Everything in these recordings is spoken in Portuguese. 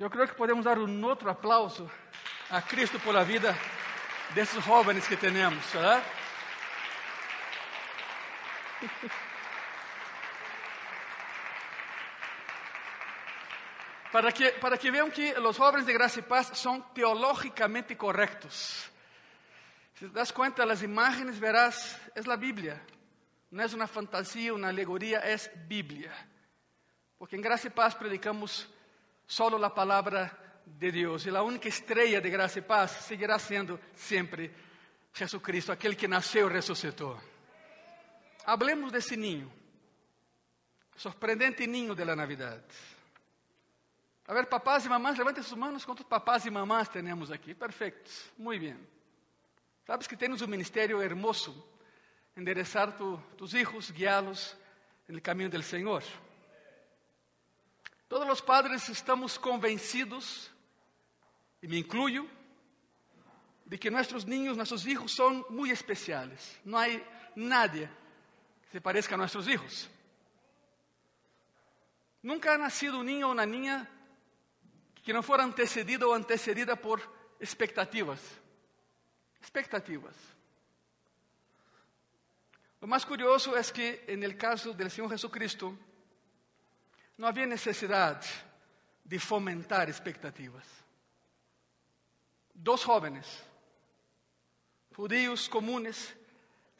Eu creio que podemos dar um outro aplauso a Cristo por a vida desses jovens que temos, ¿verdad? Para que, para que vean que os jovens de Graça e Paz são teológicamente corretos. Si te das cuenta, las imágenes verás, es la Biblia. No es una fantasía, una alegoría, es Biblia. Porque en Gracia y Paz predicamos solo la palabra de Dios. Y la única estrella de Gracia y Paz seguirá siendo siempre Jesucristo, aquel que nació y resucitó. Hablemos de ese niño, sorprendente niño de la Navidad. A ver, papás y mamás, levanten sus manos. ¿Cuántos papás y mamás tenemos aquí? Perfectos, muy bien. Sabes que temos um ministério hermoso, enderezar tu, tus hijos, guiá-los no caminho do Senhor. Todos os padres estamos convencidos, e me incluyo, de que nossos niños, nossos hijos são muito especiais. Não há nadie que se pareça a nossos hijos. Nunca ha nascido um niño ou uma niña que não for antecedido ou antecedida por expectativas. Expectativas. Lo más curioso es que en el caso del Señor Jesucristo no había necesidad de fomentar expectativas. Dos jóvenes, judíos comunes,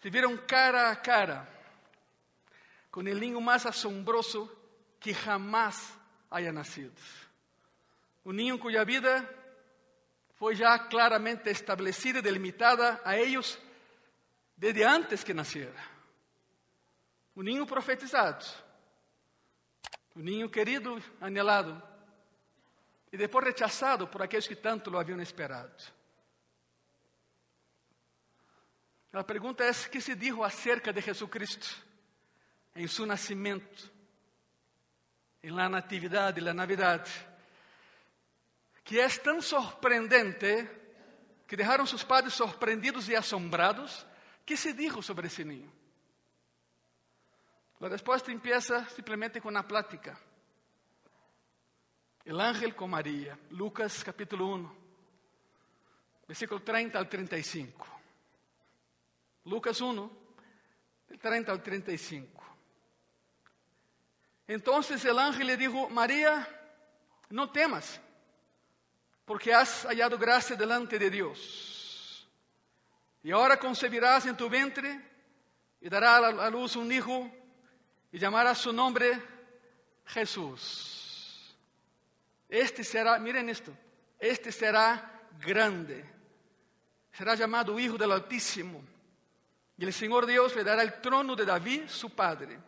se vieron cara a cara con el niño más asombroso que jamás haya nacido. Un niño cuya vida foi já claramente estabelecida e delimitada a eles desde antes que nascera. O ninho profetizado, o ninho querido, anelado, e depois rechazado por aqueles que tanto lo haviam esperado. A pergunta é: que se dijo acerca de Jesucristo em seu nascimento, em la natividade, la Navidade? que é tão sorprendente que deixaram seus padres sorprendidos e assombrados. que se dijo sobre esse niño? A resposta empieza simplesmente com uma plática. El ángel com Maria, Lucas capítulo 1, versículo 30 al 35. Lucas 1, del 30 al 35. Entonces el ángel le dijo, María, no temas porque has hallado gracia delante de Dios. Y ahora concebirás en tu vientre y darás a luz un hijo y llamarás su nombre Jesús. Este será, miren esto, este será grande. Será llamado Hijo del Altísimo. Y el Señor Dios le dará el trono de David, su padre.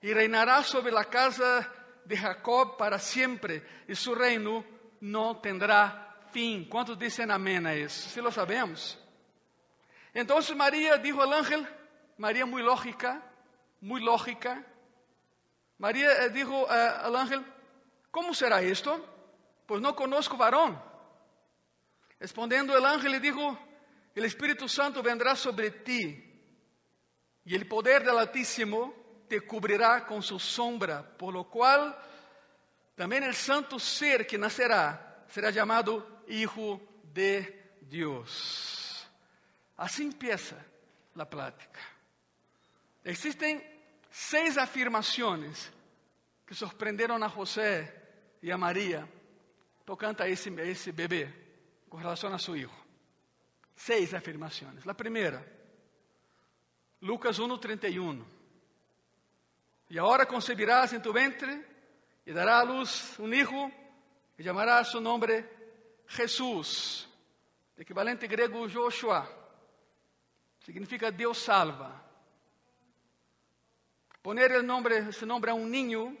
Y reinará sobre la casa de Jacob para siempre. Y su reino não terá fim. Quantos dizem amém a isso? Se lo sabemos. Então Maria dijo ao ángel, Maria muito lógica, muito lógica. Maria eh, dijo uh, al ángel, ¿cómo será esto? Pues no conozco varón. Respondendo el ángel le dijo, el Espíritu Santo vendrá sobre ti y el poder del Altísimo te cubrirá con su sombra, por lo cual também o santo ser que nascerá será chamado Hijo de Deus. Assim empieza a plática. Existem seis afirmações que sorprenderam a José e a Maria tocante a esse, a com relação a seu filho. Seis afirmações. A primeira, Lucas 1:31. E agora concebirás em tu ventre y dará a luz un hijo y llamará su nombre Jesús, equivalente griego Joshua, significa Dios salva. Poner el nombre, ese nombre a un niño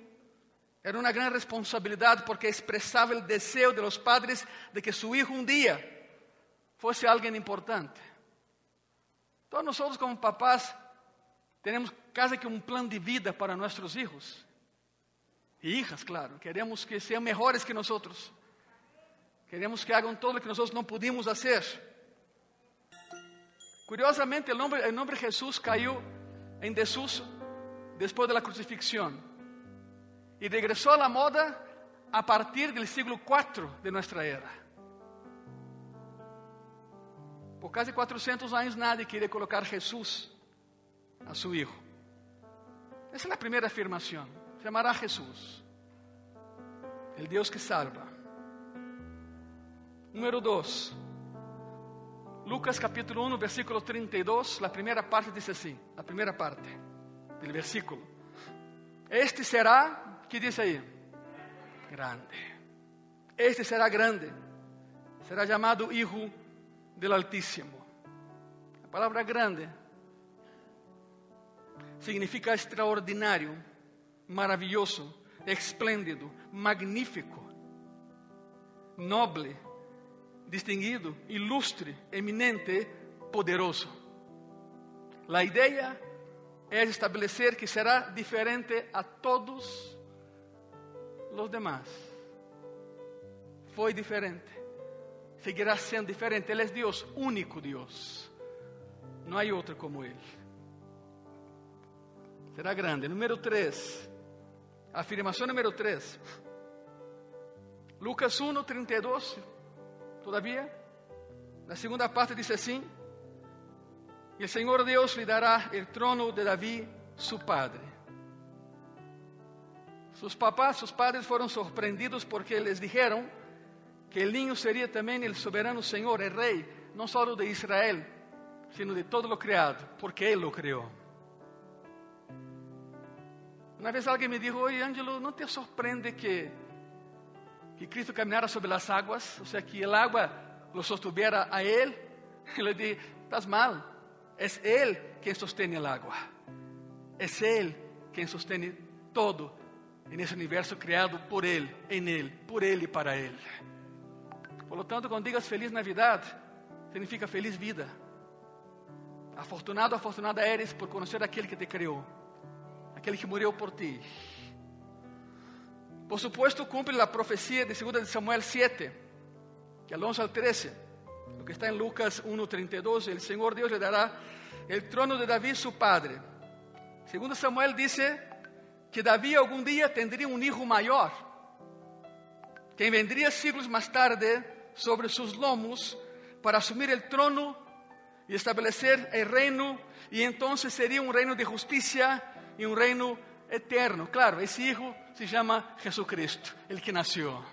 era una gran responsabilidad porque expresaba el deseo de los padres de que su hijo un día fuese alguien importante. Todos nosotros como papás tenemos casi que un plan de vida para nuestros hijos. E hijas, claro. Queremos que sejam melhores que nós. Queremos que hagam todo o que nós não pudimos fazer. Curiosamente, o nome, o nome Jesus caiu em desuso depois da crucifixão. E regressou à moda a partir del siglo IV de nuestra era. Por casi 400 anos, nadie queria colocar Jesus a su hijo. Essa é a primeira afirmação. Chamará Jesus, el Deus que salva. Número 2. Lucas capítulo 1, versículo 32, a primeira parte diz assim, a primeira parte do versículo. Este será, que diz aí? Grande. Este será grande. Será chamado Hijo del Altíssimo. A palavra grande significa extraordinário, maravilhoso, esplêndido, magnífico, noble, distinguido, ilustre, eminente, poderoso. A ideia é estabelecer que será diferente a todos os demás. Foi diferente, seguirá sendo diferente. Ele é Deus, único Deus. Não há outro como Ele. Será grande. Número 3. Afirmação número 3. Lucas 1, 32. Todavia, na segunda parte diz assim: E o Senhor Deus lhe dará o trono de Davi, su padre. Sus papás, sus padres foram surpreendidos porque les dijeron que el niño sería también el soberano Señor, el rey, no solo de Israel, sino de todo lo creado, porque Él lo creó. Uma vez alguém me disse, oi Ângelo, não te surpreende que, que Cristo caminhara sobre as águas? Ou seja, que a água lo sostuviera a Ele? Eu disse, estás mal, é Ele quem sustém a água. É Ele quem sustém todo nesse universo criado por Ele, em Ele, por Ele e para Ele. Por lo tanto, quando digas feliz Navidad, significa feliz vida. Afortunado, afortunada eres por conhecer aquele que te criou aquele que morreu por ti. Por supuesto, cumpre a profecia de 2 de Samuel 7, que al 11 al 13, lo que está en Lucas 1:32, el Señor Dios le dará el trono de David su padre. 2 Samuel dice que David algún día tendría un hijo mayor, que vendría siglos más tarde sobre sus lomos para asumir el trono y establecer el reino, y entonces sería un reino de justicia e um reino eterno. Claro, esse hijo se chama Jesucristo, el que nasceu.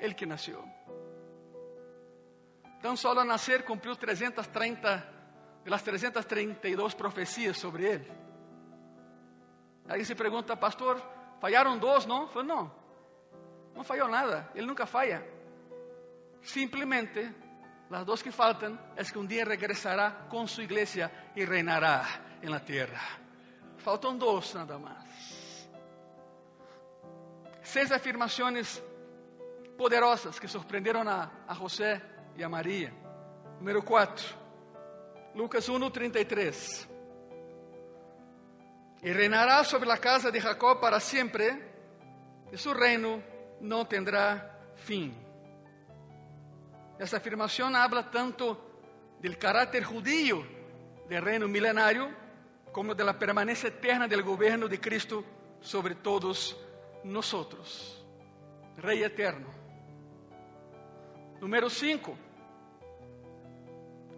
El que nasceu. Então, só ao nascer cumpriu 330 das 332 profecias sobre ele. Aí se pergunta, pastor, falharam dois, não? Falei, não, não falhou nada, ele nunca falha. Simplesmente, as duas que faltam é que um dia regressará com sua igreja e reinará na terra. Faltam dois nada mais. Seis afirmações poderosas que surpreenderam a, a José e a Maria. Número 4, Lucas 1, 33. E reinará sobre a casa de Jacob para sempre, e seu reino não terá fim. Essa afirmação habla tanto do caráter judío do reino milenário como de la eterna del gobierno de Cristo sobre todos nosotros. Rey eterno. Número 5.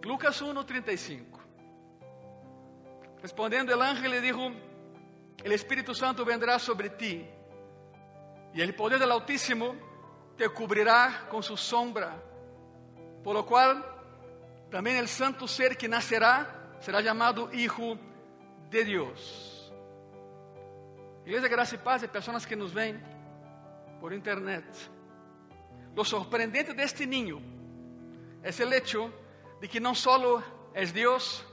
Lucas 1:35. Respondendo el ángel le dijo, el Espíritu Santo vendrá sobre ti y el poder del Altísimo te cubrirá con su sombra, por lo cual también el santo ser que nacerá será llamado Hijo de Deus. Igreja Graça e Paz e pessoas que nos veem por internet. Lo sorprendente de este niño es el hecho de que no solo es Dios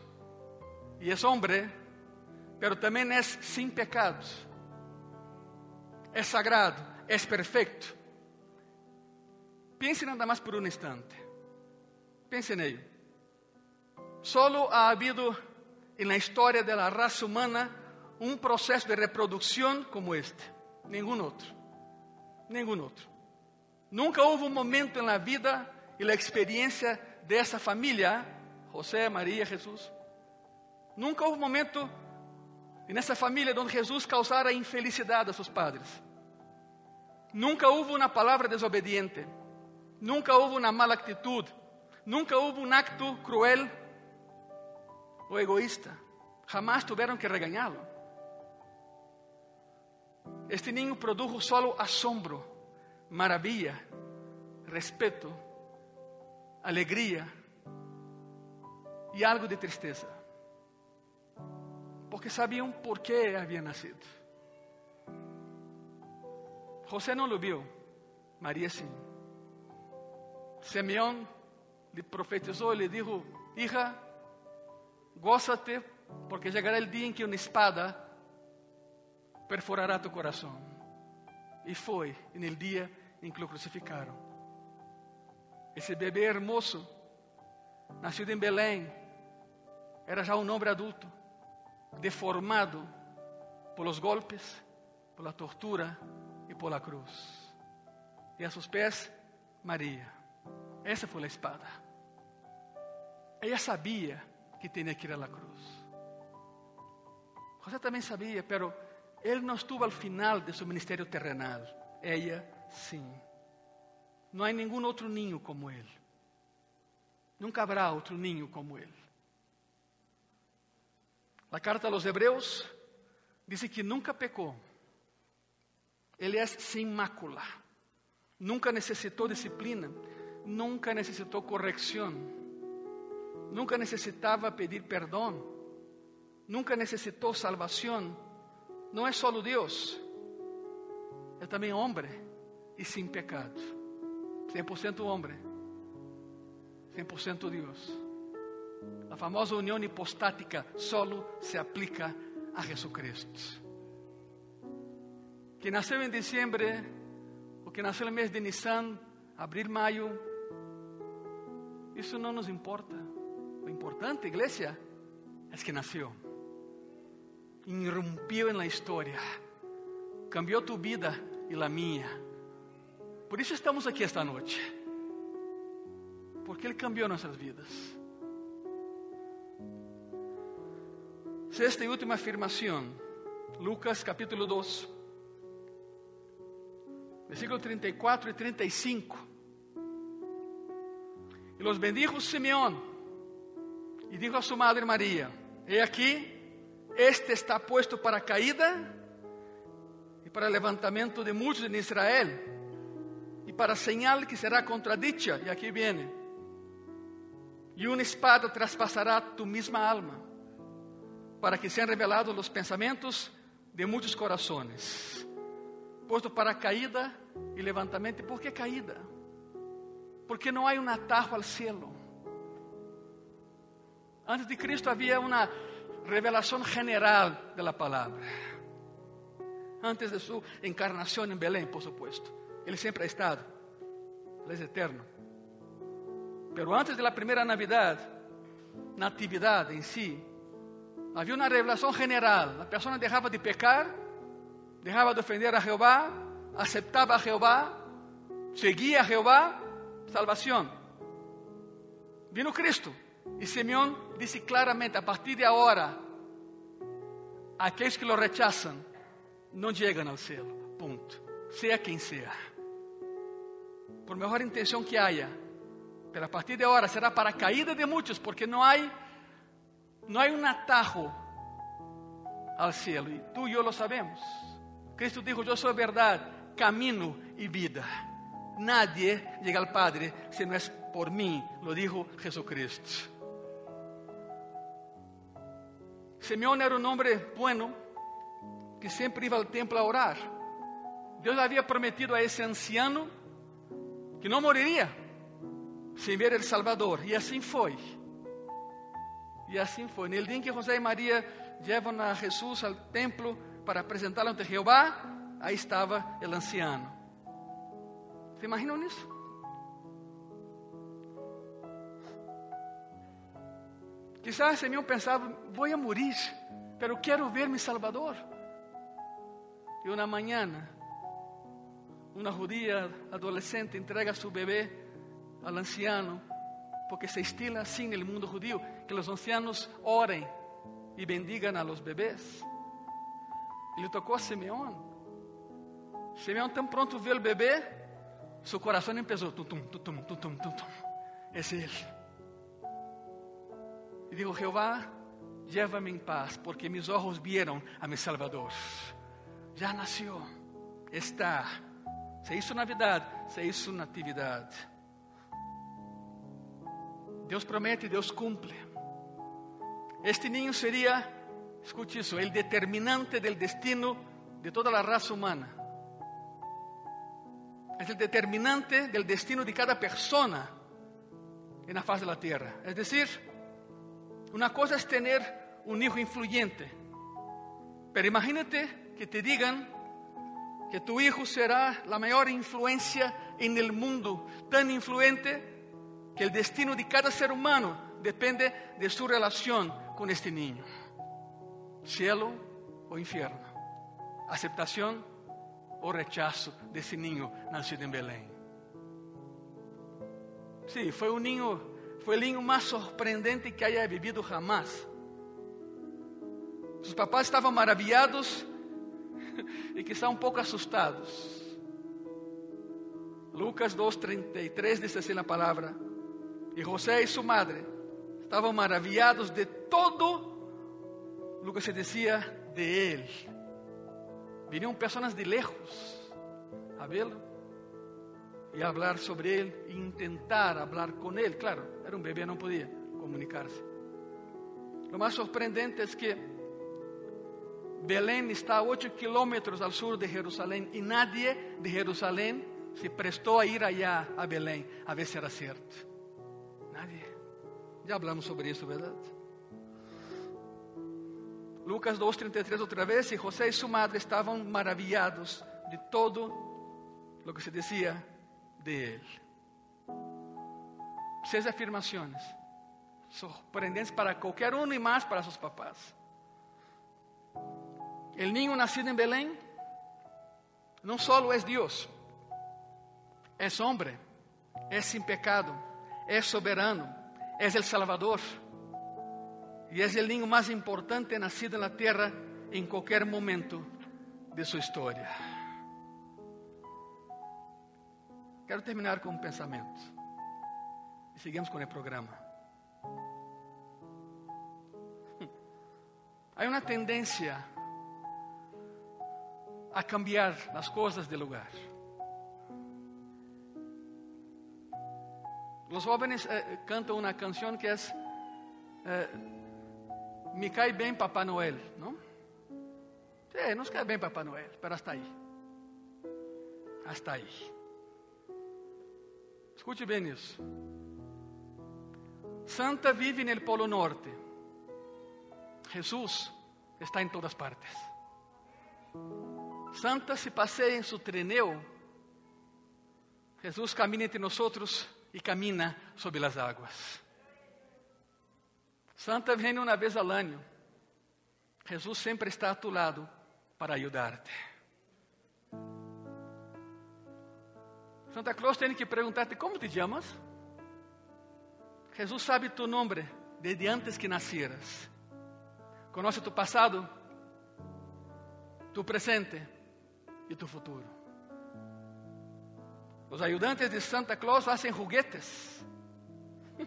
y es hombre, pero también es sin pecados. Es sagrado, es perfecto. Pense nada más por un instante. Pense en ello. Solo ha habido en la historia de la raza humana un proceso de reproducción como este. Ningún otro. Ningún otro. Nunca hubo un momento en la vida y la experiencia de esa familia, José, María, Jesús. Nunca hubo un momento en esa familia donde Jesús causara infelicidad a sus padres. Nunca hubo una palabra desobediente, nunca hubo una mala actitud, nunca hubo un acto cruel o egoísta. Jamás tuvieron que regañarlo. Este niño produjo solo asombro, maravilla, respeto, alegría y algo de tristeza. Porque sabían por qué había nacido. José não lo viu, Maria sim. Simeão lhe profetizou e lhe disse: Hija, gózate, porque chegará o dia em que uma espada perforará tu coração. E foi no dia em que o crucificaram. Esse bebê hermoso, nascido em Belém, era já um homem adulto, deformado por golpes, por tortura, e por cruz. E a seus pés, Maria. Essa foi a espada. Ela sabia que tinha que ir la cruz. José também sabia, pero ele não estuvo ao final de seu ministério terrenal. Ela, sim. Não há nenhum outro ninho como ele. Nunca haverá outro ninho como ele. A carta aos Hebreus diz que nunca pecou ele é sem mácula. Nunca necessitou disciplina, nunca necessitou correção, nunca necessitava pedir perdão, nunca necessitou salvação. Não é só Deus, é também homem e sem pecado. 100% homem, 100% Deus. A famosa união hipostática solo se aplica a Jesus Cristo que nasceu em dezembro, ou que nasceu no mês de Nissan, abril, maio, isso não nos importa. O importante, igreja, é que nasceu, irrompiu na história, cambiou tu vida e a minha. Por isso estamos aqui esta noite, porque Ele cambiou nossas vidas. Sexta e última afirmação, Lucas capítulo 2 versículo 34 y 35. Y los bendijo Simeón y dijo a su madre María, he aquí, este está puesto para caída y para levantamiento de muchos en Israel y para señal que será contradicha, y aquí viene, y una espada traspasará tu misma alma para que sean revelados los pensamientos de muchos corazones. Puesto para caída e levantamento. ¿Por que caída? Porque não há um atajo ao cielo. Antes de Cristo havia uma revelação general de la palavra. Antes de sua encarnação em Belém, por supuesto. Ele sempre ha estado. Ele é eterno. Pero antes de la primeira Navidad, natividade em si, havia uma revelação general. A pessoa deixava de pecar, deixava de ofender a Jeová, aceptaba a Jehová, seguía a Jehová, salvación. Vino Cristo y Simeón dice claramente, a partir de ahora, aquellos que lo rechazan no llegan al cielo, punto. Sea quien sea. Por mejor intención que haya, pero a partir de ahora será para caída de muchos, porque no hay, no hay un atajo al cielo. Y tú y yo lo sabemos. Cristo dijo, yo soy verdad, camino y vida. Nadie llega al Padre si no es por mí, lo dijo Jesucristo. Simeón era un hombre bueno que siempre iba al templo a orar. Dios había prometido a ese anciano que no moriría sin ver el Salvador. Así fue. Y así fue. En el día en que José y María llevan a Jesús al templo para presentarlo ante Jehová, aí estava o anciano. Você imaginam nisso? Quizás Simeão pensava: vou a morir, pero quero ver meu Salvador. E uma manhã, uma judia adolescente entrega seu bebê ao anciano, porque se estila assim no mundo judío, que os ancianos orem e bendigam a los bebês. Ele tocou a Simeão Simeão tão pronto viu o bebê, seu coração empezou, tum, tum, tum, tum, tum, tum, tum. Esse é ele. E digo, Jeová, llévame em paz, porque mis ojos vieron a mi Salvador. Já nasceu, está. Se isso Navidade, se isso Natividade. Deus promete, Deus cumpre. Este niño seria, escute isso, o determinante del destino de toda a raça humana. É o determinante del destino de cada persona en la faz de la tierra. Es decir, una cosa es tener un hijo influyente, pero imagínate que te digan que tu hijo será la mayor influencia en el mundo, tan influente que el destino de cada ser humano depende de su relación con este niño. Cielo o infierno, aceptación o rechazo de ese niño nacido en Belén. Sí, foi o ninho, foi o ninho mais surpreendente que haya vivido jamás. Os papás estavam maravilhados e quizá um pouco assustados. Lucas 2:33 diz assim a palavra: E José e sua madre estavam maravilhados de todo o que se dizia de ele. Viriam pessoas de lejos a vê-lo e falar sobre ele e intentar falar com ele. Claro, era um bebê, não podia comunicar-se. O mais surpreendente é que Belém está a 8 kilómetros ao sul de Jerusalém e nadie de Jerusalém se prestou a ir allá a Belém a ver se era certo. Nadie. Já falamos sobre isso, verdade? Lucas 2:33 outra vez, e José e sua madre estavam maravilhados de todo o que se dizia de Él. Seis afirmaciones sorprendentes para cualquier uno y más para sus papás. El niño nacido en Belén no solo es Dios, es hombre, es sin pecado, es soberano, es el Salvador y es el niño más importante nacido en la tierra en cualquier momento de su historia. Quero terminar com um pensamento. E seguimos com o programa. Há uma tendência a cambiar as coisas de lugar. Os jovens eh, cantam uma canção que é eh, Me cai bem Papai Noel, não? Sí, nos cai bem Papai Noel, mas hasta aí. Hasta aí. Escute bem isso. Santa vive no Polo Norte. Jesus está em todas partes. Santa se passeia em seu trineo. Jesus camina entre nós e camina sobre as águas. Santa vem uma vez ao ano. Jesus sempre está a tu lado para ajudar-te. Santa Claus tem que perguntar-te como te chamas. Jesus sabe tu nome desde antes que nasceras. Conhece tu passado, tu presente e tu futuro. Os ajudantes de Santa Claus fazem juguetes.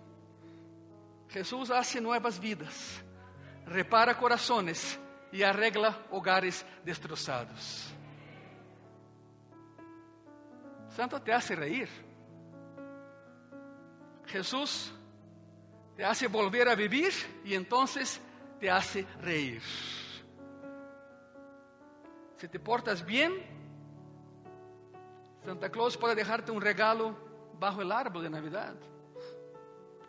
Jesus hace novas vidas, repara corações e arregla hogares destroçados. Santo te hace reír. Jesús te hace volver a vivir y entonces te hace reír. Si te portas bien, Santa Claus puede dejarte un regalo bajo el árbol de Navidad.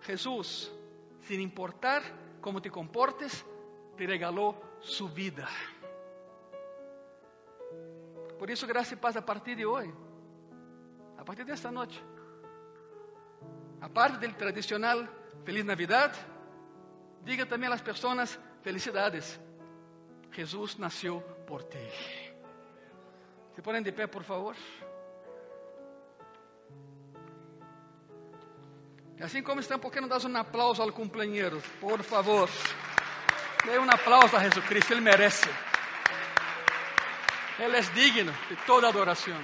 Jesús, sin importar cómo te comportes, te regaló su vida. Por eso, gracias y paz a partir de hoy a partir desta noite. A parte do tradicional Feliz Navidad, diga também às pessoas felicidades. Jesus nasceu por ti. Se põem de pé, por favor. Assim como estão, por que não dás um aplauso ao companheiro? Por favor. Dê um aplauso a Jesus Cristo, ele merece. Él es digno de toda adoración.